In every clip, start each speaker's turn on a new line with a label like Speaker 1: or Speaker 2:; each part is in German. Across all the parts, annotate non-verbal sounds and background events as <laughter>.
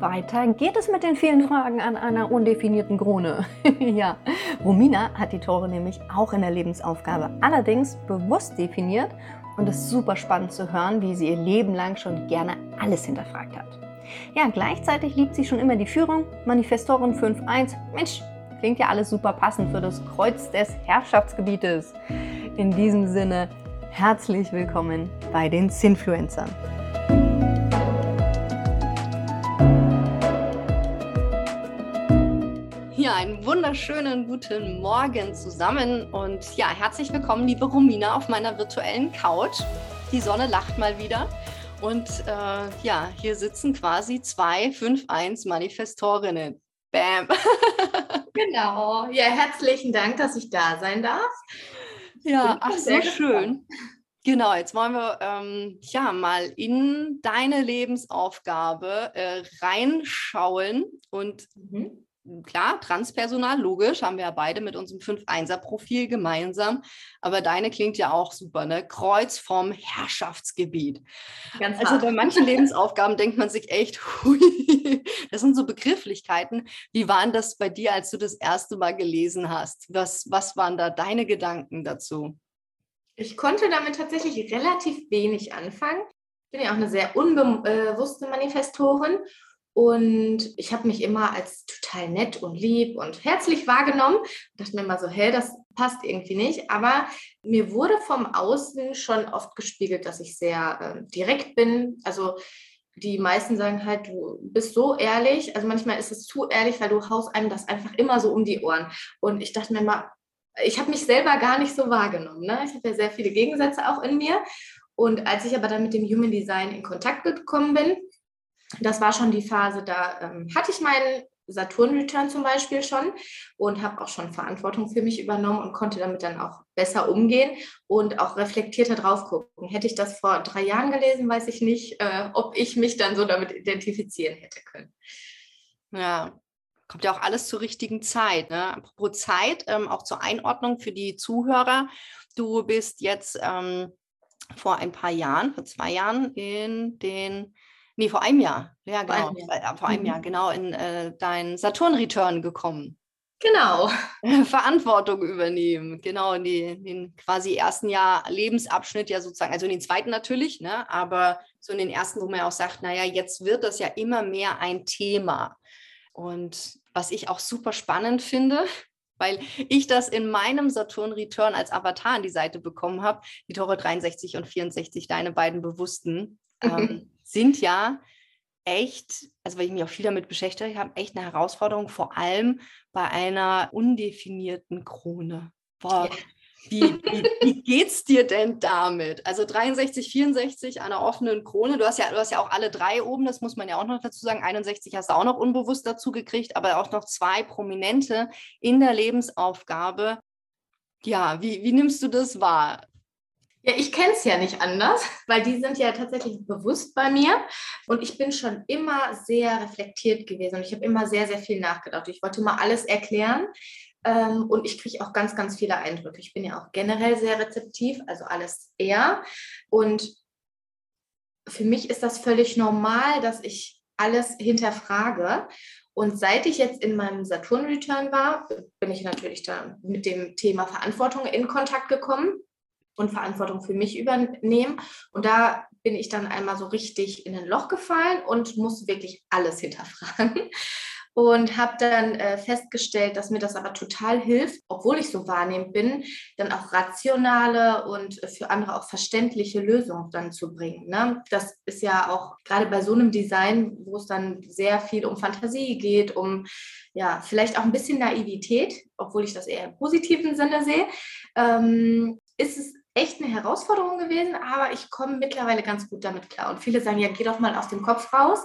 Speaker 1: weiter geht es mit den vielen Fragen an einer undefinierten Krone. <laughs> ja, Romina hat die Tore nämlich auch in der Lebensaufgabe, allerdings bewusst definiert und es ist super spannend zu hören, wie sie ihr Leben lang schon gerne alles hinterfragt hat. Ja, gleichzeitig liebt sie schon immer die Führung, Manifestorin 5.1. Mensch, klingt ja alles super passend für das Kreuz des Herrschaftsgebietes. In diesem Sinne, herzlich willkommen bei den Sinfluencern. Einen wunderschönen guten Morgen zusammen und ja, herzlich willkommen, liebe Romina, auf meiner virtuellen Couch. Die Sonne lacht mal wieder und äh, ja, hier sitzen quasi zwei 5-1 Manifestorinnen. Bam! <laughs>
Speaker 2: genau. Ja, herzlichen Dank, dass ich da sein darf.
Speaker 1: Ja, ach, so schön. Genau, jetzt wollen wir ähm, ja mal in deine Lebensaufgabe äh, reinschauen und mhm klar, Transpersonal, logisch, haben wir ja beide mit unserem 5-1er-Profil gemeinsam. Aber deine klingt ja auch super, ne? Kreuz vom Herrschaftsgebiet. Ganz also bei manchen Lebensaufgaben denkt man sich echt, hui, <laughs> das sind so Begrifflichkeiten. Wie waren das bei dir, als du das erste Mal gelesen hast? Was, was waren da deine Gedanken dazu?
Speaker 2: Ich konnte damit tatsächlich relativ wenig anfangen. Ich bin ja auch eine sehr unbewusste Manifestorin und ich habe mich immer als total nett und lieb und herzlich wahrgenommen. Ich dachte mir immer so, hey, das passt irgendwie nicht. Aber mir wurde vom Außen schon oft gespiegelt, dass ich sehr äh, direkt bin. Also die meisten sagen halt, du bist so ehrlich. Also manchmal ist es zu ehrlich, weil du haust einem das einfach immer so um die Ohren. Und ich dachte mir immer, ich habe mich selber gar nicht so wahrgenommen. Ne? Ich habe ja sehr viele Gegensätze auch in mir. Und als ich aber dann mit dem Human Design in Kontakt gekommen bin, das war schon die Phase, da ähm, hatte ich meinen Saturn-Return zum Beispiel schon und habe auch schon Verantwortung für mich übernommen und konnte damit dann auch besser umgehen und auch reflektierter drauf gucken. Hätte ich das vor drei Jahren gelesen, weiß ich nicht, äh, ob ich mich dann so damit identifizieren hätte können.
Speaker 1: Ja, kommt ja auch alles zur richtigen Zeit. Ne? Apropos Zeit, ähm, auch zur Einordnung für die Zuhörer. Du bist jetzt ähm, vor ein paar Jahren, vor zwei Jahren in den Nee, vor einem Jahr. Ja, genau. Vor einem Jahr, vor einem Jahr, mhm. genau, in äh, dein Saturn-Return gekommen.
Speaker 2: Genau. <laughs>
Speaker 1: Verantwortung übernehmen. Genau, in, die, den quasi ersten Jahr Lebensabschnitt ja sozusagen, also in den zweiten natürlich, ne? aber so in den ersten, wo man ja auch sagt, naja, jetzt wird das ja immer mehr ein Thema. Und was ich auch super spannend finde, <laughs> weil ich das in meinem Saturn Return als Avatar an die Seite bekommen habe, die Tore 63 und 64, deine beiden bewussten. Ähm, <laughs> sind ja echt, also weil ich mich auch viel damit beschäftigt habe, echt eine Herausforderung, vor allem bei einer undefinierten Krone. Boah, ja. wie, wie, wie, geht's dir denn damit? Also 63, 64 einer offenen Krone. Du hast ja, du hast ja auch alle drei oben, das muss man ja auch noch dazu sagen. 61 hast du auch noch unbewusst dazu gekriegt, aber auch noch zwei Prominente in der Lebensaufgabe. Ja, wie, wie nimmst du das wahr?
Speaker 2: Ja, ich kenne es ja nicht anders, <laughs> weil die sind ja tatsächlich bewusst bei mir und ich bin schon immer sehr reflektiert gewesen und ich habe immer sehr, sehr viel nachgedacht. Ich wollte mal alles erklären ähm, und ich kriege auch ganz, ganz viele Eindrücke. Ich bin ja auch generell sehr rezeptiv, also alles eher und für mich ist das völlig normal, dass ich alles hinterfrage und seit ich jetzt in meinem Saturn-Return war, bin ich natürlich da mit dem Thema Verantwortung in Kontakt gekommen und Verantwortung für mich übernehmen. Und da bin ich dann einmal so richtig in ein Loch gefallen und musste wirklich alles hinterfragen. Und habe dann äh, festgestellt, dass mir das aber total hilft, obwohl ich so wahrnehmend bin, dann auch rationale und für andere auch verständliche Lösungen dann zu bringen. Ne? Das ist ja auch gerade bei so einem Design, wo es dann sehr viel um Fantasie geht, um ja, vielleicht auch ein bisschen Naivität, obwohl ich das eher im positiven Sinne sehe, ähm, ist es echt eine Herausforderung gewesen, aber ich komme mittlerweile ganz gut damit klar. Und viele sagen, ja, geh doch mal aus dem Kopf raus.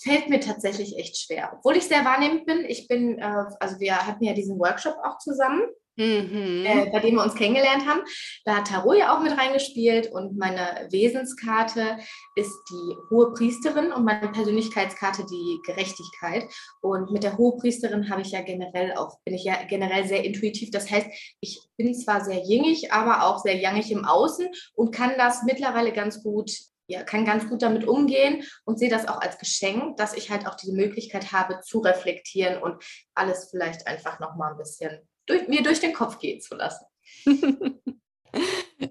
Speaker 2: Fällt mir tatsächlich echt schwer. Obwohl ich sehr wahrnehmend bin. Ich bin, äh, also wir hatten ja diesen Workshop auch zusammen mhm. äh, bei dem wir uns kennengelernt haben. Da hat Tarot ja auch mit reingespielt und meine Wesenskarte ist die hohe Priesterin und meine Persönlichkeitskarte die Gerechtigkeit. Und mit der hohe Priesterin habe ich ja generell auch, bin ich ja generell sehr intuitiv. Das heißt, ich bin zwar sehr jingig, aber auch sehr jangig im Außen und kann das mittlerweile ganz gut ja, kann ganz gut damit umgehen und sehe das auch als Geschenk, dass ich halt auch diese Möglichkeit habe zu reflektieren und alles vielleicht einfach nochmal ein bisschen durch, mir durch den Kopf gehen zu lassen. <laughs>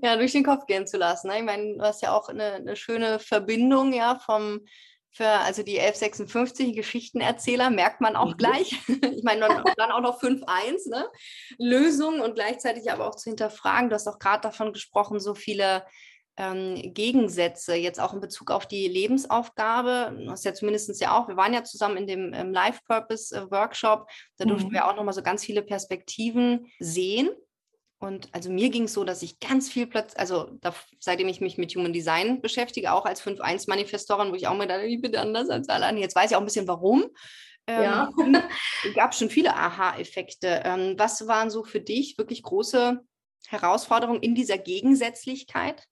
Speaker 1: ja, durch den Kopf gehen zu lassen. Ne? Ich meine, du hast ja auch eine, eine schöne Verbindung ja vom für also die 1156 Geschichtenerzähler merkt man auch mhm. gleich. <laughs> ich meine, dann, dann auch noch 5.1, ne? Lösungen und gleichzeitig aber auch zu hinterfragen. Du hast auch gerade davon gesprochen, so viele ähm, Gegensätze, jetzt auch in Bezug auf die Lebensaufgabe. Du hast ja zumindest ja auch, wir waren ja zusammen in dem ähm, Life Purpose Workshop, da durften mhm. wir auch nochmal so ganz viele Perspektiven sehen. Und also mir ging es so, dass ich ganz viel Platz, also da, seitdem ich mich mit Human Design beschäftige, auch als 5-1-Manifestorin, wo ich auch mir dachte, ich bin anders als alle anderen. Jetzt weiß ich auch ein bisschen warum. Ähm, ja. <laughs> gab schon viele Aha-Effekte. Ähm, was waren so für dich wirklich große Herausforderungen in dieser Gegensätzlichkeit?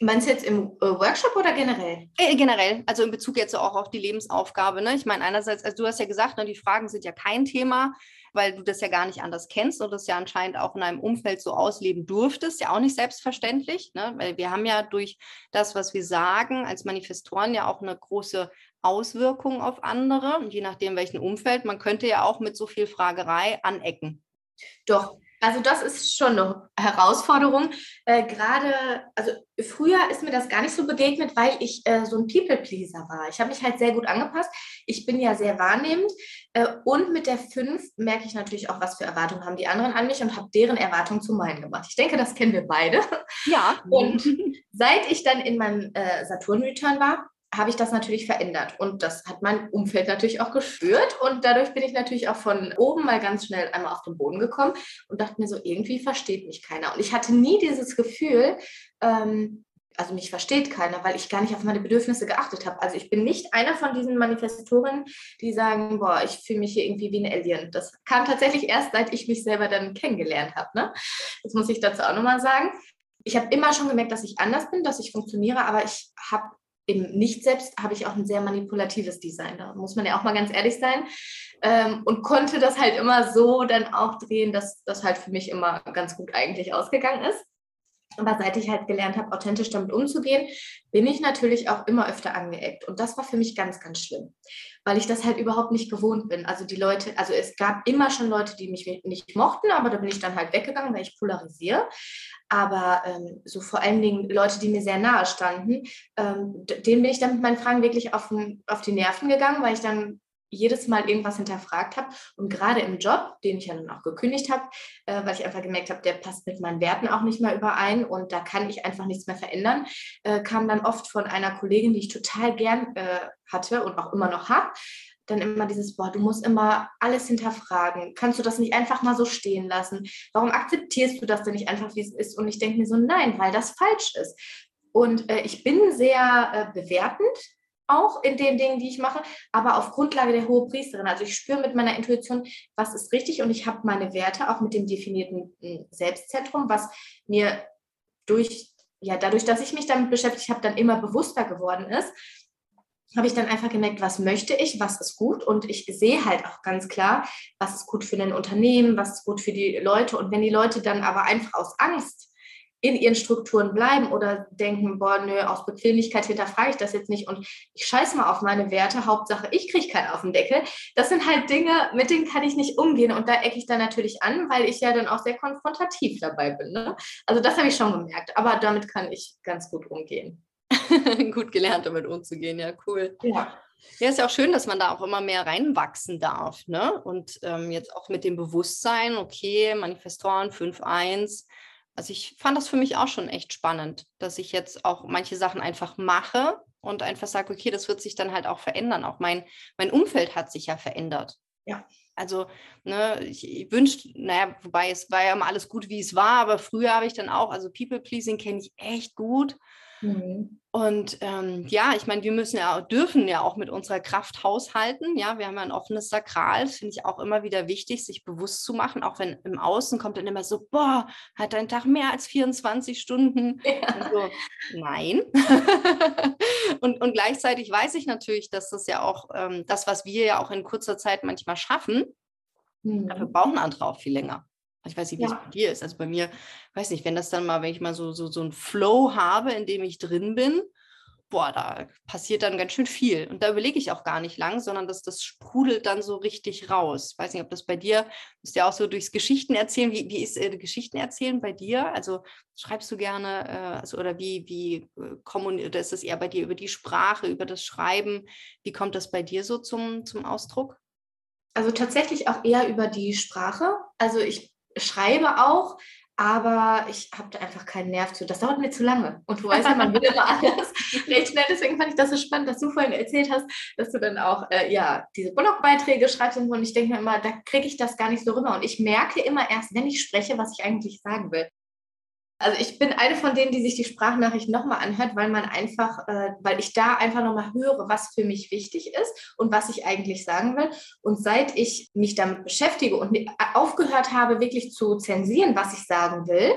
Speaker 2: Meinst du jetzt im äh, Workshop oder generell?
Speaker 1: Äh, generell, also in Bezug jetzt auch auf die Lebensaufgabe. Ne? Ich meine, einerseits, also du hast ja gesagt, ne, die Fragen sind ja kein Thema weil du das ja gar nicht anders kennst und das ja anscheinend auch in einem Umfeld so ausleben durftest, ja auch nicht selbstverständlich, ne? weil wir haben ja durch das, was wir sagen, als Manifestoren ja auch eine große Auswirkung auf andere und je nachdem, welchen Umfeld, man könnte ja auch mit so viel Fragerei anecken.
Speaker 2: Doch, also das ist schon eine Herausforderung. Äh, Gerade, also früher ist mir das gar nicht so begegnet, weil ich äh, so ein People-Pleaser war. Ich habe mich halt sehr gut angepasst. Ich bin ja sehr wahrnehmend. Äh, und mit der 5 merke ich natürlich auch, was für Erwartungen haben die anderen an mich und habe deren Erwartungen zu meinen gemacht. Ich denke, das kennen wir beide.
Speaker 1: Ja.
Speaker 2: Und seit ich dann in meinem äh, Saturn-Return war, habe ich das natürlich verändert. Und das hat mein Umfeld natürlich auch gespürt. Und dadurch bin ich natürlich auch von oben mal ganz schnell einmal auf den Boden gekommen und dachte mir so, irgendwie versteht mich keiner. Und ich hatte nie dieses Gefühl, ähm, also mich versteht keiner, weil ich gar nicht auf meine Bedürfnisse geachtet habe. Also ich bin nicht einer von diesen Manifestoren, die sagen, boah, ich fühle mich hier irgendwie wie ein Alien. Das kam tatsächlich erst, seit ich mich selber dann kennengelernt habe. Ne? Das muss ich dazu auch nochmal sagen. Ich habe immer schon gemerkt, dass ich anders bin, dass ich funktioniere, aber ich habe im Nicht-Selbst habe ich auch ein sehr manipulatives Design. Da muss man ja auch mal ganz ehrlich sein. Ähm, und konnte das halt immer so dann auch drehen, dass das halt für mich immer ganz gut eigentlich ausgegangen ist. Aber seit ich halt gelernt habe, authentisch damit umzugehen, bin ich natürlich auch immer öfter angeeckt. Und das war für mich ganz, ganz schlimm, weil ich das halt überhaupt nicht gewohnt bin. Also die Leute, also es gab immer schon Leute, die mich nicht mochten, aber da bin ich dann halt weggegangen, weil ich polarisiere. Aber ähm, so vor allen Dingen Leute, die mir sehr nahe standen, ähm, denen bin ich dann mit meinen Fragen wirklich auf, auf die Nerven gegangen, weil ich dann jedes Mal irgendwas hinterfragt habe. Und gerade im Job, den ich ja dann auch gekündigt habe, äh, weil ich einfach gemerkt habe, der passt mit meinen Werten auch nicht mehr überein und da kann ich einfach nichts mehr verändern, äh, kam dann oft von einer Kollegin, die ich total gern äh, hatte und auch immer noch habe, dann immer dieses, boah, du musst immer alles hinterfragen. Kannst du das nicht einfach mal so stehen lassen? Warum akzeptierst du das denn nicht einfach, wie es ist? Und ich denke mir so, nein, weil das falsch ist. Und äh, ich bin sehr äh, bewertend auch in den Dingen, die ich mache, aber auf Grundlage der Hohepriesterin. Also ich spüre mit meiner Intuition, was ist richtig und ich habe meine Werte auch mit dem definierten hm, Selbstzentrum, was mir durch, ja, dadurch, dass ich mich damit beschäftigt habe, dann immer bewusster geworden ist, habe ich dann einfach gemerkt, was möchte ich, was ist gut und ich sehe halt auch ganz klar, was ist gut für ein Unternehmen, was ist gut für die Leute und wenn die Leute dann aber einfach aus Angst in ihren Strukturen bleiben oder denken, boah, nö, aus Bequemlichkeit hinterfrage ich das jetzt nicht und ich scheiße mal auf meine Werte, Hauptsache ich kriege keinen auf den Deckel. Das sind halt Dinge, mit denen kann ich nicht umgehen und da ecke ich dann natürlich an, weil ich ja dann auch sehr konfrontativ dabei bin. Ne? Also das habe ich schon gemerkt, aber damit kann ich ganz gut umgehen. <laughs>
Speaker 1: gut gelernt, damit umzugehen, ja, cool. Ja. Ja, ist ja auch schön, dass man da auch immer mehr reinwachsen darf. Ne? Und ähm, jetzt auch mit dem Bewusstsein, okay, Manifestoren 5.1, also ich fand das für mich auch schon echt spannend, dass ich jetzt auch manche Sachen einfach mache und einfach sage, okay, das wird sich dann halt auch verändern. Auch mein, mein Umfeld hat sich ja verändert.
Speaker 2: Ja.
Speaker 1: Also, ne, ich, ich wünschte, naja, wobei es war ja immer alles gut, wie es war, aber früher habe ich dann auch, also People-Pleasing kenne ich echt gut. Mhm. Und ähm, ja, ich meine, wir müssen ja, dürfen ja auch mit unserer Kraft haushalten. Ja, wir haben ja ein offenes Sakral. Das finde ich auch immer wieder wichtig, sich bewusst zu machen. Auch wenn im Außen kommt dann immer so, boah, hat dein Tag mehr als 24 Stunden? Ja. So, nein. <laughs> und, und gleichzeitig weiß ich natürlich, dass das ja auch ähm, das, was wir ja auch in kurzer Zeit manchmal schaffen, mhm. dafür brauchen andere auch viel länger. Ich weiß nicht, wie ja. es bei dir ist. Also bei mir, weiß nicht, wenn das dann mal, wenn ich mal so, so, so einen Flow habe, in dem ich drin bin, boah, da passiert dann ganz schön viel. Und da überlege ich auch gar nicht lang, sondern das, das sprudelt dann so richtig raus. Ich weiß nicht, ob das bei dir, ist ja auch so durchs Geschichten erzählen. Wie, wie ist äh, Geschichten erzählen bei dir? Also schreibst du gerne, äh, also, oder wie, wie äh, kommuniziert, ist das eher bei dir über die Sprache, über das Schreiben? Wie kommt das bei dir so zum, zum Ausdruck?
Speaker 2: Also tatsächlich auch eher über die Sprache. Also ich schreibe auch, aber ich habe da einfach keinen Nerv zu. Das dauert mir zu lange. Und du weißt ja, man will immer alles recht schnell. Deswegen fand ich das so spannend, dass du vorhin erzählt hast, dass du dann auch äh, ja, diese Blogbeiträge schreibst und. Und ich denke mir immer, da kriege ich das gar nicht so rüber. Und ich merke immer erst, wenn ich spreche, was ich eigentlich sagen will. Also ich bin eine von denen, die sich die Sprachnachricht nochmal anhört, weil man einfach, äh, weil ich da einfach nochmal höre, was für mich wichtig ist und was ich eigentlich sagen will. Und seit ich mich damit beschäftige und aufgehört habe, wirklich zu zensieren, was ich sagen will,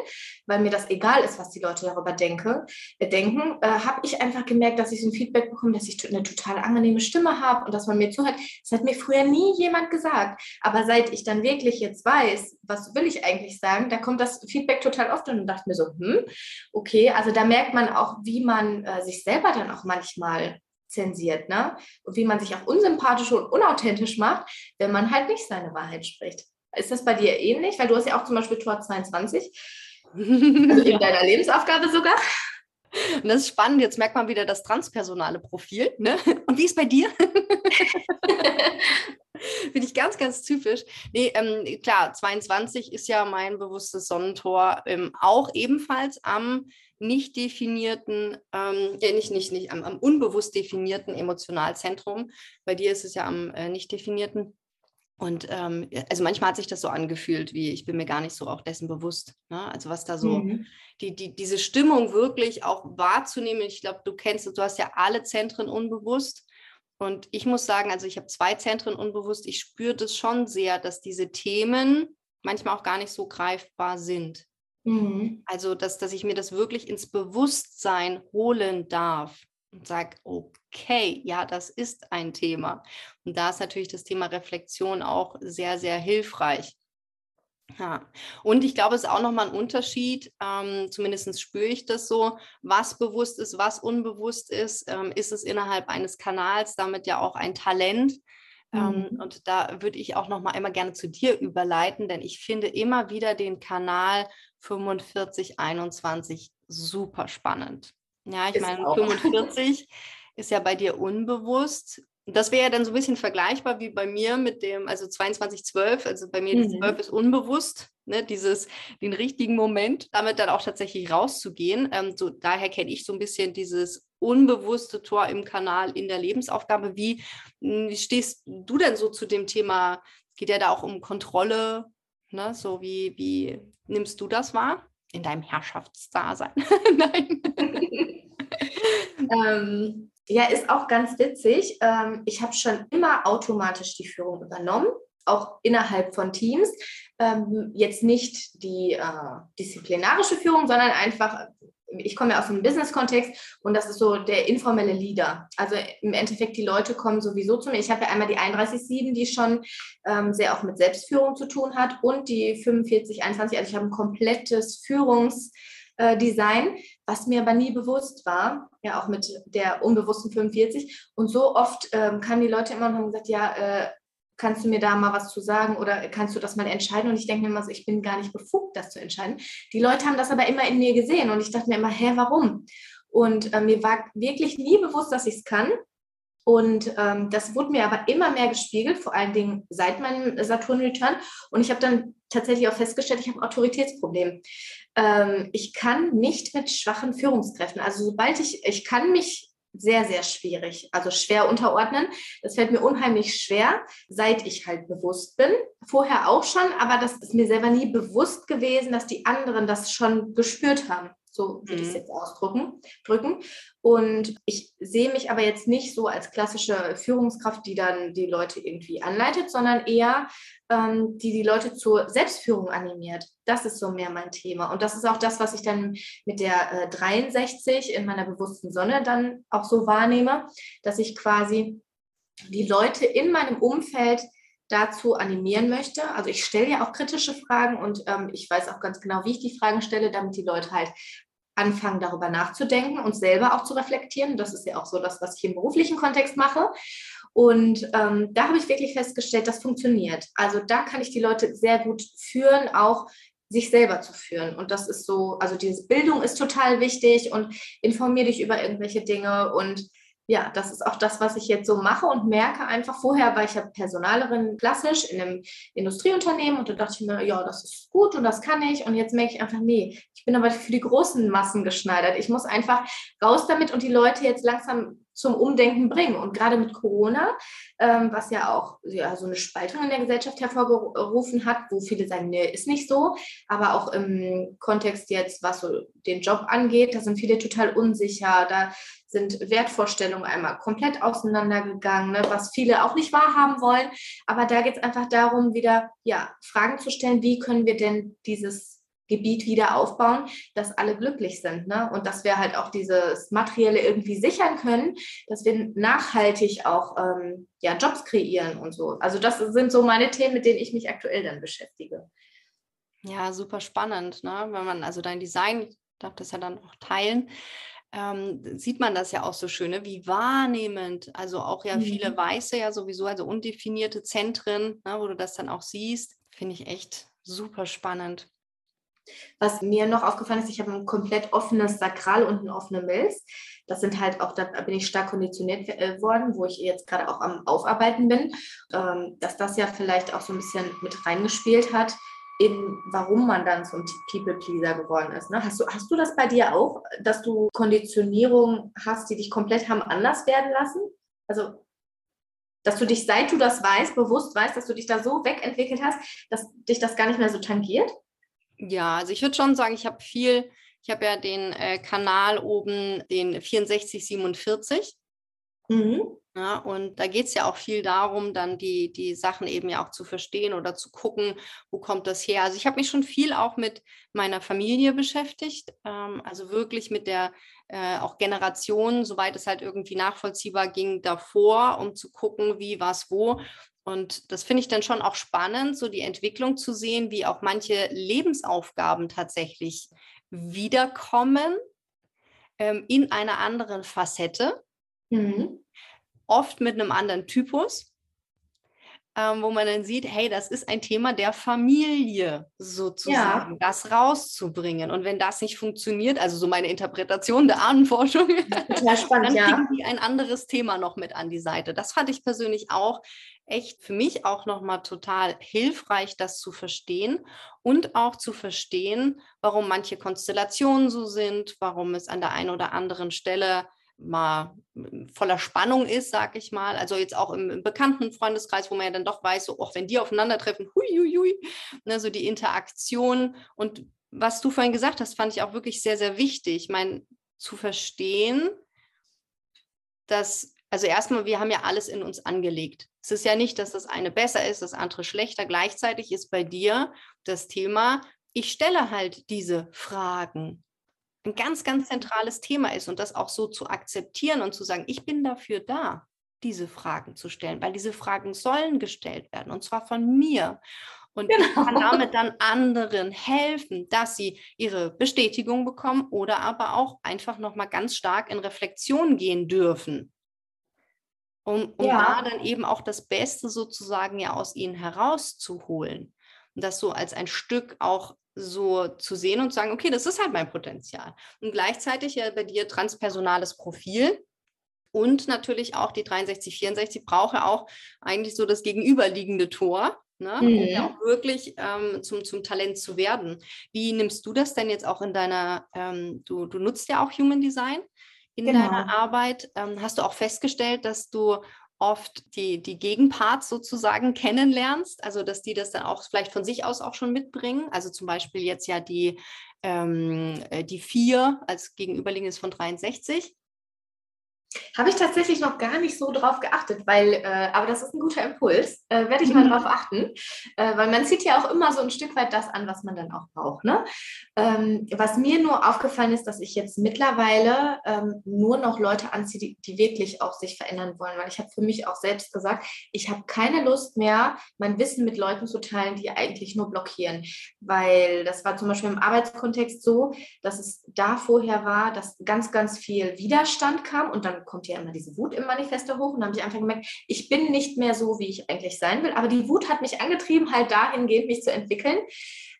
Speaker 2: weil mir das egal ist, was die Leute darüber denke, äh, denken, äh, habe ich einfach gemerkt, dass ich so ein Feedback bekomme, dass ich eine total angenehme Stimme habe und dass man mir zuhört. Das hat mir früher nie jemand gesagt. Aber seit ich dann wirklich jetzt weiß, was will ich eigentlich sagen, da kommt das Feedback total oft und dachte mir so, hm, okay, also da merkt man auch, wie man äh, sich selber dann auch manchmal zensiert, ne? Und wie man sich auch unsympathisch und unauthentisch macht, wenn man halt nicht seine Wahrheit spricht. Ist das bei dir ähnlich? Weil du hast ja auch zum Beispiel Tor 22 also <laughs> in deiner Lebensaufgabe sogar.
Speaker 1: Und das ist spannend. Jetzt merkt man wieder das transpersonale Profil. Ne? Und wie ist bei dir? <laughs> Finde ich ganz, ganz typisch. Nee, ähm, klar, 22 ist ja mein bewusstes Sonnentor, ähm, auch ebenfalls am nicht definierten, ähm, ja, nicht, nicht, nicht, am, am, unbewusst definierten Emotionalzentrum. Bei dir ist es ja am äh, nicht definierten. Und ähm, also manchmal hat sich das so angefühlt, wie ich bin mir gar nicht so auch dessen bewusst. Ne? Also was da so, mhm. die, die, diese Stimmung wirklich auch wahrzunehmen. Ich glaube, du kennst, du hast ja alle Zentren unbewusst. Und ich muss sagen, also ich habe zwei Zentren unbewusst. Ich spüre das schon sehr, dass diese Themen manchmal auch gar nicht so greifbar sind. Mhm. Also, dass, dass ich mir das wirklich ins Bewusstsein holen darf und sage, okay, ja, das ist ein Thema. Und da ist natürlich das Thema Reflexion auch sehr, sehr hilfreich. Ja, und ich glaube, es ist auch nochmal ein Unterschied, ähm, zumindest spüre ich das so, was bewusst ist, was unbewusst ist. Ähm, ist es innerhalb eines Kanals damit ja auch ein Talent? Ähm, mhm. und da würde ich auch nochmal einmal gerne zu dir überleiten, denn ich finde immer wieder den Kanal 4521 super spannend. Ja, ich meine, 45 <laughs> ist ja bei dir unbewusst. Das wäre ja dann so ein bisschen vergleichbar wie bei mir mit dem, also 2212, also bei mir mhm. die 12 ist unbewusst, ne, dieses, den richtigen Moment, damit dann auch tatsächlich rauszugehen. Ähm, so, daher kenne ich so ein bisschen dieses unbewusste Tor im Kanal in der Lebensaufgabe. Wie, hm, wie stehst du denn so zu dem Thema? Geht ja da auch um Kontrolle, ne? So wie, wie nimmst du das wahr? In deinem Herrschaftsdasein? <laughs> Nein. <laughs>
Speaker 2: ähm, ja, ist auch ganz witzig. Ähm, ich habe schon immer automatisch die Führung übernommen, auch innerhalb von Teams. Ähm, jetzt nicht die äh, disziplinarische Führung, sondern einfach, ich komme ja aus dem Business-Kontext und das ist so der informelle Leader. Also im Endeffekt, die Leute kommen sowieso zu mir. Ich habe ja einmal die 31.7, die schon ähm, sehr auch mit Selbstführung zu tun hat und die 4521. Also ich habe ein komplettes Führungs- äh, Design, was mir aber nie bewusst war, ja auch mit der unbewussten 45. Und so oft ähm, kamen die Leute immer und haben gesagt, ja, äh, kannst du mir da mal was zu sagen oder kannst du das mal entscheiden? Und ich denke mir immer so, ich bin gar nicht befugt, das zu entscheiden. Die Leute haben das aber immer in mir gesehen und ich dachte mir immer, hä, warum? Und äh, mir war wirklich nie bewusst, dass ich es kann. Und ähm, das wurde mir aber immer mehr gespiegelt, vor allen Dingen seit meinem Saturn-Return. Und ich habe dann tatsächlich auch festgestellt, ich habe ein Autoritätsproblem. Ähm, ich kann nicht mit schwachen Führungskräften, also sobald ich, ich kann mich sehr, sehr schwierig, also schwer unterordnen. Das fällt mir unheimlich schwer, seit ich halt bewusst bin. Vorher auch schon, aber das ist mir selber nie bewusst gewesen, dass die anderen das schon gespürt haben. So würde ich es mhm. jetzt ausdrücken. Drücken. Und ich sehe mich aber jetzt nicht so als klassische Führungskraft, die dann die Leute irgendwie anleitet, sondern eher, ähm, die die Leute zur Selbstführung animiert. Das ist so mehr mein Thema. Und das ist auch das, was ich dann mit der äh, 63 in meiner bewussten Sonne dann auch so wahrnehme, dass ich quasi die Leute in meinem Umfeld dazu animieren möchte. Also ich stelle ja auch kritische Fragen und ähm, ich weiß auch ganz genau, wie ich die Fragen stelle, damit die Leute halt anfangen, darüber nachzudenken und selber auch zu reflektieren. Das ist ja auch so das, was ich im beruflichen Kontext mache. Und ähm, da habe ich wirklich festgestellt, das funktioniert. Also da kann ich die Leute sehr gut führen, auch sich selber zu führen. Und das ist so, also diese Bildung ist total wichtig und informiere dich über irgendwelche Dinge und ja, das ist auch das, was ich jetzt so mache und merke einfach, vorher war ich ja Personalerin klassisch in einem Industrieunternehmen und da dachte ich mir, ja, das ist gut und das kann ich. Und jetzt merke ich einfach, nee, ich bin aber für die großen Massen geschneidert. Ich muss einfach raus damit und die Leute jetzt langsam zum Umdenken bringen. Und gerade mit Corona, ähm, was ja auch ja, so eine Spaltung in der Gesellschaft hervorgerufen hat, wo viele sagen, nee, ist nicht so, aber auch im Kontext jetzt, was so den Job angeht, da sind viele total unsicher, da sind Wertvorstellungen einmal komplett auseinandergegangen, ne, was viele auch nicht wahrhaben wollen. Aber da geht es einfach darum, wieder ja, Fragen zu stellen, wie können wir denn dieses Gebiet wieder aufbauen, dass alle glücklich sind. Ne? Und dass wir halt auch dieses Materielle irgendwie sichern können, dass wir nachhaltig auch ähm, ja, Jobs kreieren und so. Also das sind so meine Themen, mit denen ich mich aktuell dann beschäftige.
Speaker 1: Ja, super spannend, ne? wenn man also dein Design, ich darf das ja dann auch teilen, ähm, sieht man das ja auch so schön, ne? wie wahrnehmend, also auch ja mhm. viele Weiße ja sowieso, also undefinierte Zentren, ne, wo du das dann auch siehst, finde ich echt super spannend.
Speaker 2: Was mir noch aufgefallen ist, ich habe ein komplett offenes Sakral und eine offene Milz. Das sind halt auch, da bin ich stark konditioniert äh, worden, wo ich jetzt gerade auch am Aufarbeiten bin, ähm, dass das ja vielleicht auch so ein bisschen mit reingespielt hat, in warum man dann zum People-Pleaser geworden ist. Ne? Hast, du, hast du das bei dir auch, dass du Konditionierung hast, die dich komplett haben anders werden lassen? Also, dass du dich, seit du das weißt, bewusst weißt, dass du dich da so wegentwickelt hast, dass dich das gar nicht mehr so tangiert?
Speaker 1: Ja, also ich würde schon sagen, ich habe viel, ich habe ja den äh, Kanal oben, den 6447. Mhm. Ja, und da geht es ja auch viel darum, dann die, die Sachen eben ja auch zu verstehen oder zu gucken, wo kommt das her. Also ich habe mich schon viel auch mit meiner Familie beschäftigt, ähm, also wirklich mit der äh, auch Generation, soweit es halt irgendwie nachvollziehbar ging, davor, um zu gucken, wie, was, wo. Und das finde ich dann schon auch spannend, so die Entwicklung zu sehen, wie auch manche Lebensaufgaben tatsächlich wiederkommen ähm, in einer anderen Facette. Mhm oft mit einem anderen Typus, ähm, wo man dann sieht, hey, das ist ein Thema der Familie sozusagen, ja. das rauszubringen. Und wenn das nicht funktioniert, also so meine Interpretation der Ahnenforschung, spannend, dann kriegen die ein anderes Thema noch mit an die Seite. Das fand ich persönlich auch echt für mich auch nochmal total hilfreich, das zu verstehen und auch zu verstehen, warum manche Konstellationen so sind, warum es an der einen oder anderen Stelle mal voller Spannung ist, sag ich mal. Also jetzt auch im, bekannten Freundeskreis, wo man ja dann doch weiß, so, auch wenn die aufeinandertreffen, hui, hui, hui, ne, so die Interaktion. Und was du vorhin gesagt hast, fand ich auch wirklich sehr, sehr wichtig. Ich meine, zu verstehen, dass, also erstmal, wir haben ja alles in uns angelegt. Es ist ja nicht, dass das eine besser ist, das andere schlechter. Gleichzeitig ist bei dir das Thema, ich stelle halt diese Fragen ein ganz, ganz zentrales Thema ist und das auch so zu akzeptieren und zu sagen, ich bin dafür da, diese Fragen zu stellen, weil diese Fragen sollen gestellt werden und zwar von mir. Und genau. ich kann damit dann anderen helfen, dass sie ihre Bestätigung bekommen oder aber auch einfach nochmal ganz stark in Reflexion gehen dürfen. Um, um ja. da dann eben auch das Beste sozusagen ja aus ihnen herauszuholen. Und das so als ein Stück auch so zu sehen und zu sagen, okay, das ist halt mein Potenzial. Und gleichzeitig ja bei dir transpersonales Profil. Und natürlich auch die 63, 64 braucht ja auch eigentlich so das gegenüberliegende Tor, ne? mhm. um ja auch wirklich ähm, zum, zum Talent zu werden. Wie nimmst du das denn jetzt auch in deiner, ähm, du, du nutzt ja auch Human Design in genau. deiner Arbeit. Ähm, hast du auch festgestellt, dass du oft die, die Gegenparts sozusagen kennenlernst, also dass die das dann auch vielleicht von sich aus auch schon mitbringen. Also zum Beispiel jetzt ja die, ähm, äh, die 4 als gegenüberliegendes von 63.
Speaker 2: Habe ich tatsächlich noch gar nicht so drauf geachtet, weil, äh, aber das ist ein guter Impuls. Äh, Werde ich mal mhm. drauf achten, äh, weil man zieht ja auch immer so ein Stück weit das an, was man dann auch braucht. Ne? Ähm, was mir nur aufgefallen ist, dass ich jetzt mittlerweile ähm, nur noch Leute anziehe, die, die, wirklich auch sich verändern wollen, weil ich habe für mich auch selbst gesagt, ich habe keine Lust mehr, mein Wissen mit Leuten zu teilen, die eigentlich nur blockieren, weil das war zum Beispiel im Arbeitskontext so, dass es da vorher war, dass ganz, ganz viel Widerstand kam und dann kommt ja immer diese Wut im Manifesto hoch und dann habe ich einfach gemerkt, ich bin nicht mehr so, wie ich eigentlich sein will, aber die Wut hat mich angetrieben, halt dahingehend mich zu entwickeln,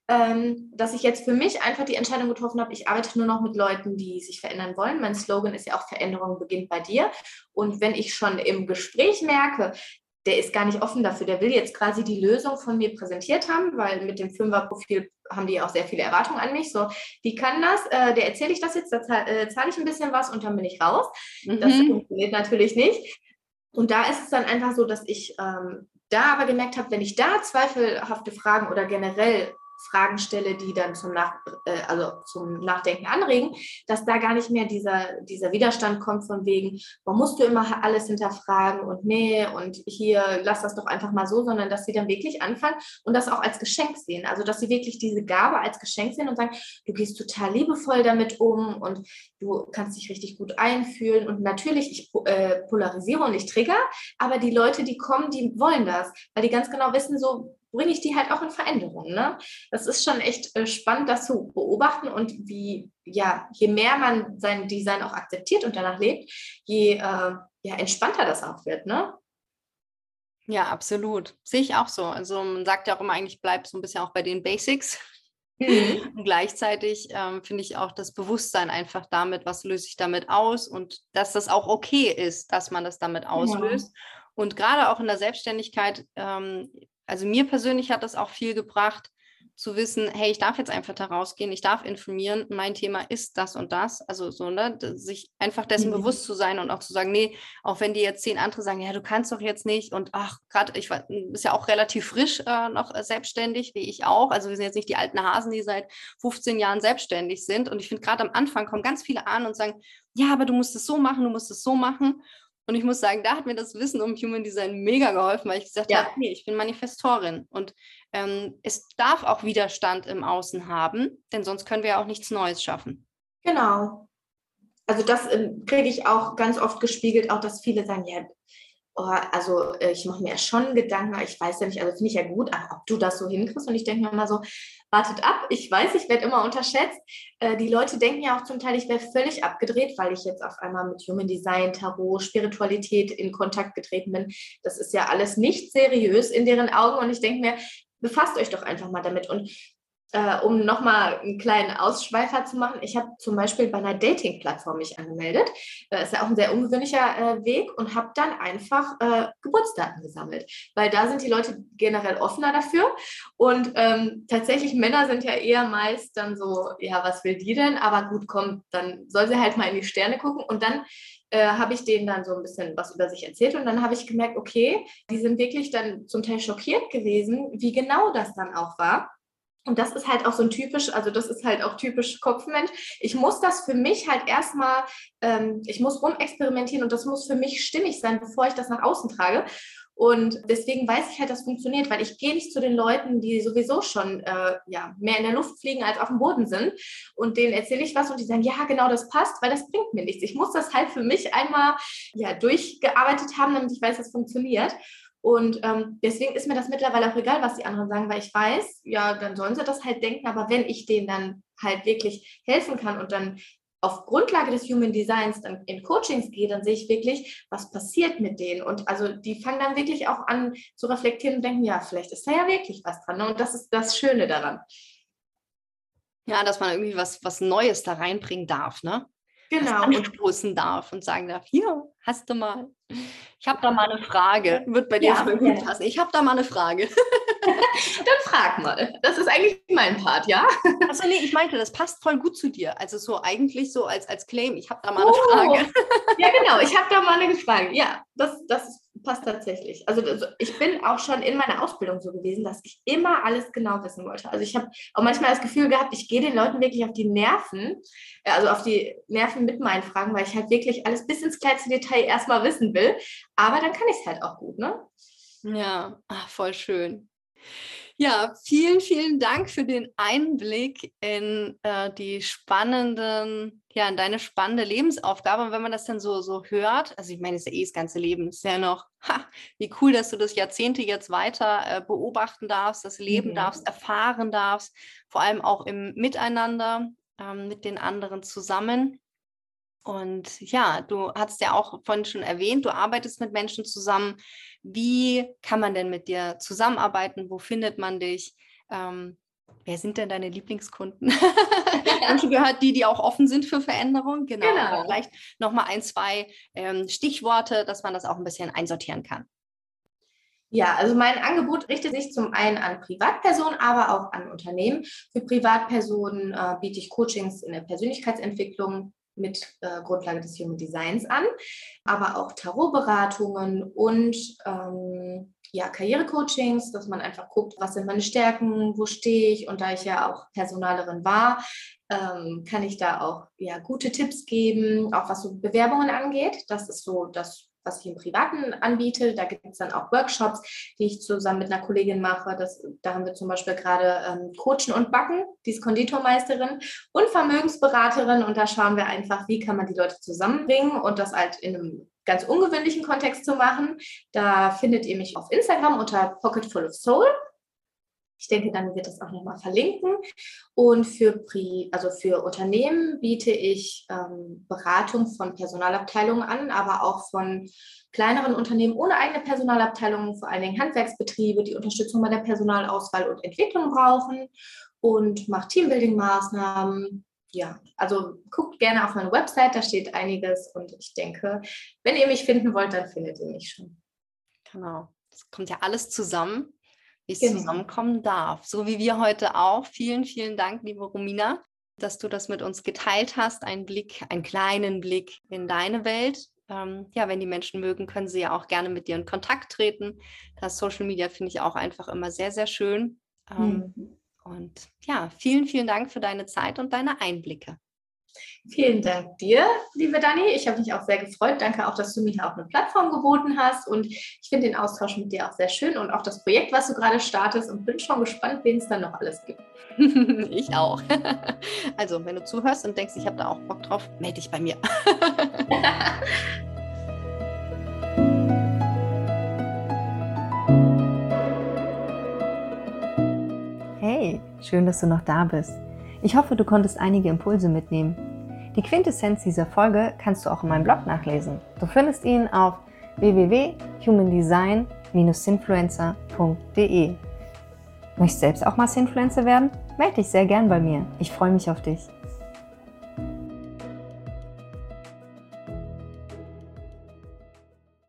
Speaker 2: ähm, dass ich jetzt für mich einfach die Entscheidung getroffen habe, ich arbeite nur noch mit Leuten, die sich verändern wollen. Mein Slogan ist ja auch Veränderung beginnt bei dir. Und wenn ich schon im Gespräch merke, der ist gar nicht offen dafür. Der will jetzt quasi die Lösung von mir präsentiert haben, weil mit dem Fünfer-Profil haben die auch sehr viele Erwartungen an mich. So, die kann das, äh, der erzähle ich das jetzt, da zahle äh, zahl ich ein bisschen was und dann bin ich raus. Mhm. Das funktioniert natürlich nicht. Und da ist es dann einfach so, dass ich ähm, da aber gemerkt habe, wenn ich da zweifelhafte Fragen oder generell Fragen stelle, die dann zum, Nach äh, also zum Nachdenken anregen, dass da gar nicht mehr dieser, dieser Widerstand kommt von wegen, warum musst du immer alles hinterfragen und nee und hier lass das doch einfach mal so, sondern dass sie dann wirklich anfangen und das auch als Geschenk sehen. Also dass sie wirklich diese Gabe als Geschenk sehen und sagen, du gehst total liebevoll damit um und du kannst dich richtig gut einfühlen und natürlich, ich äh, polarisiere und ich trigger, aber die Leute, die kommen, die wollen das, weil die ganz genau wissen, so bringe ich die halt auch in Veränderungen. Ne? Das ist schon echt äh, spannend, das zu beobachten und wie, ja, je mehr man sein Design auch akzeptiert und danach lebt, je äh, ja, entspannter das auch wird, ne?
Speaker 1: Ja, absolut. Sehe ich auch so. Also man sagt ja auch immer, eigentlich bleibt so ein bisschen auch bei den Basics. Mhm. Und gleichzeitig ähm, finde ich auch das Bewusstsein einfach damit, was löse ich damit aus und dass das auch okay ist, dass man das damit auslöst. Ja. Und gerade auch in der Selbstständigkeit ähm, also mir persönlich hat das auch viel gebracht, zu wissen, hey, ich darf jetzt einfach da rausgehen, ich darf informieren, mein Thema ist das und das. Also so, ne, sich einfach dessen mhm. bewusst zu sein und auch zu sagen, nee, auch wenn die jetzt zehn andere sagen, ja, du kannst doch jetzt nicht und ach, gerade, ich war, bist ja auch relativ frisch äh, noch äh, selbstständig, wie ich auch. Also wir sind jetzt nicht die alten Hasen, die seit 15 Jahren selbstständig sind. Und ich finde, gerade am Anfang kommen ganz viele an und sagen, ja, aber du musst es so machen, du musst es so machen. Und ich muss sagen, da hat mir das Wissen um Human Design mega geholfen, weil ich gesagt ja. habe, nee, ich bin Manifestorin und ähm, es darf auch Widerstand im Außen haben, denn sonst können wir ja auch nichts Neues schaffen.
Speaker 2: Genau. Also das äh, kriege ich auch ganz oft gespiegelt, auch dass viele sagen, ja, oh, also äh, ich mache mir schon Gedanken, ich weiß ja nicht, also finde ich ja gut, aber ob du das so hinkriegst und ich denke mir immer so, wartet ab, ich weiß, ich werde immer unterschätzt. Äh, die Leute denken ja auch zum Teil, ich wäre völlig abgedreht, weil ich jetzt auf einmal mit Human Design, Tarot, Spiritualität in Kontakt getreten bin. Das ist ja alles nicht seriös in deren Augen und ich denke mir, befasst euch doch einfach mal damit. Und äh, um nochmal einen kleinen Ausschweifer zu machen, ich habe zum Beispiel bei einer Dating-Plattform mich angemeldet. Das ist ja auch ein sehr ungewöhnlicher äh, Weg und habe dann einfach äh, Geburtsdaten gesammelt, weil da sind die Leute generell offener dafür. Und ähm, tatsächlich Männer sind ja eher meist dann so, ja, was will die denn? Aber gut, komm, dann soll sie halt mal in die Sterne gucken und dann äh, habe ich denen dann so ein bisschen was über sich erzählt und dann habe ich gemerkt, okay, die sind wirklich dann zum Teil schockiert gewesen, wie genau das dann auch war. Und das ist halt auch so ein typisch, also das ist halt auch typisch Kopfmensch. Ich muss das für mich halt erstmal, ähm, ich muss rumexperimentieren und das muss für mich stimmig sein, bevor ich das nach außen trage. Und deswegen weiß ich halt, das funktioniert, weil ich gehe nicht zu den Leuten, die sowieso schon äh, ja, mehr in der Luft fliegen als auf dem Boden sind. Und denen erzähle ich was und die sagen, ja, genau, das passt, weil das bringt mir nichts. Ich muss das halt für mich einmal ja, durchgearbeitet haben, damit ich weiß, das funktioniert. Und ähm, deswegen ist mir das mittlerweile auch egal, was die anderen sagen, weil ich weiß, ja, dann sollen sie das halt denken, aber wenn ich denen dann halt wirklich helfen kann und dann auf Grundlage des Human Designs dann in Coachings gehe, dann sehe ich wirklich, was passiert mit denen. Und also die fangen dann wirklich auch an zu reflektieren und denken, ja, vielleicht ist da ja wirklich was dran. Ne? Und das ist das Schöne daran.
Speaker 1: Ja, dass man irgendwie was, was Neues da reinbringen darf, ne?
Speaker 2: Genau.
Speaker 1: anstoßen darf und sagen darf, hier, hast du mal. Ich habe da mal eine Frage. Wird bei dir ja, voll gut passen. Ich habe da mal eine Frage. <laughs> <laughs>
Speaker 2: Dann frag mal. Das ist eigentlich mein Part, ja?
Speaker 1: Achso, nee, ich meinte, das passt voll gut zu dir. Also so eigentlich so als, als Claim, ich habe da mal eine oh, Frage. <laughs>
Speaker 2: ja, genau, ich habe da mal eine Frage. Ja, das, das passt tatsächlich. Also ich bin auch schon in meiner Ausbildung so gewesen, dass ich immer alles genau wissen wollte. Also ich habe auch manchmal das Gefühl gehabt, ich gehe den Leuten wirklich auf die Nerven, äh, also auf die Nerven mit meinen Fragen, weil ich halt wirklich alles bis ins kleinste Detail erstmal wissen will. Aber dann kann ich es halt auch gut, ne?
Speaker 1: Ja, ach, voll schön. Ja, vielen, vielen Dank für den Einblick in äh, die spannenden, ja, in deine spannende Lebensaufgabe. Und wenn man das dann so, so hört, also ich meine, es ist ja eh das ganze Leben, ist ja noch, ha, wie cool, dass du das Jahrzehnte jetzt weiter äh, beobachten darfst, das Leben mhm. darfst, erfahren darfst, vor allem auch im Miteinander ähm, mit den anderen zusammen. Und ja, du hast ja auch vorhin schon erwähnt, du arbeitest mit Menschen zusammen. Wie kann man denn mit dir zusammenarbeiten? Wo findet man dich? Ähm, wer sind denn deine Lieblingskunden? <laughs> Haben schon gehört, die, die auch offen sind für Veränderung. Genau. genau. Vielleicht nochmal ein, zwei ähm, Stichworte, dass man das auch ein bisschen einsortieren kann.
Speaker 2: Ja, also mein Angebot richtet sich zum einen an Privatpersonen, aber auch an Unternehmen. Für Privatpersonen äh, biete ich Coachings in der Persönlichkeitsentwicklung, mit äh, Grundlage des Human Designs an, aber auch Tarotberatungen und ähm, ja, Karrierecoachings, dass man einfach guckt, was sind meine Stärken, wo stehe ich und da ich ja auch Personalerin war, ähm, kann ich da auch ja, gute Tipps geben, auch was so Bewerbungen angeht. Das ist so das was ich im Privaten anbiete. Da gibt es dann auch Workshops, die ich zusammen mit einer Kollegin mache. Das, da haben wir zum Beispiel gerade ähm, Coachen und Backen, die ist Konditormeisterin und Vermögensberaterin. Und da schauen wir einfach, wie kann man die Leute zusammenbringen und das halt in einem ganz ungewöhnlichen Kontext zu machen. Da findet ihr mich auf Instagram unter Pocket Full of Soul. Ich denke, dann wird das auch nochmal verlinken. Und für, Pri also für Unternehmen biete ich ähm, Beratung von Personalabteilungen an, aber auch von kleineren Unternehmen ohne eigene Personalabteilung, vor allen Dingen Handwerksbetriebe, die Unterstützung bei der Personalauswahl und Entwicklung brauchen und mache Teambuilding-Maßnahmen. Ja, also guckt gerne auf meine Website, da steht einiges und ich denke, wenn ihr mich finden wollt, dann findet ihr mich schon.
Speaker 1: Genau, das kommt ja alles zusammen wie es genau. zusammenkommen darf. So wie wir heute auch. Vielen, vielen Dank, liebe Romina, dass du das mit uns geteilt hast. Ein Blick, einen kleinen Blick in deine Welt. Ähm, ja, wenn die Menschen mögen, können sie ja auch gerne mit dir in Kontakt treten. Das Social Media finde ich auch einfach immer sehr, sehr schön. Ähm, mhm. Und ja, vielen, vielen Dank für deine Zeit und deine Einblicke.
Speaker 2: Vielen Dank dir, liebe Dani. Ich habe mich auch sehr gefreut. Danke auch, dass du mir hier auch eine Plattform geboten hast. Und ich finde den Austausch mit dir auch sehr schön und auch das Projekt, was du gerade startest. Und bin schon gespannt, wen es dann noch alles gibt. <laughs>
Speaker 1: ich auch. <laughs> Also, wenn du zuhörst und denkst, ich habe da auch Bock drauf, melde dich bei mir. <laughs> hey, schön, dass du noch da bist. Ich hoffe, du konntest einige Impulse mitnehmen. Die Quintessenz dieser Folge kannst du auch in meinem Blog nachlesen. Du findest ihn auf www.humandesign-influencer.de. Möchtest selbst auch mal Sinfluencer werden? Melde dich sehr gern bei mir. Ich freue mich auf dich.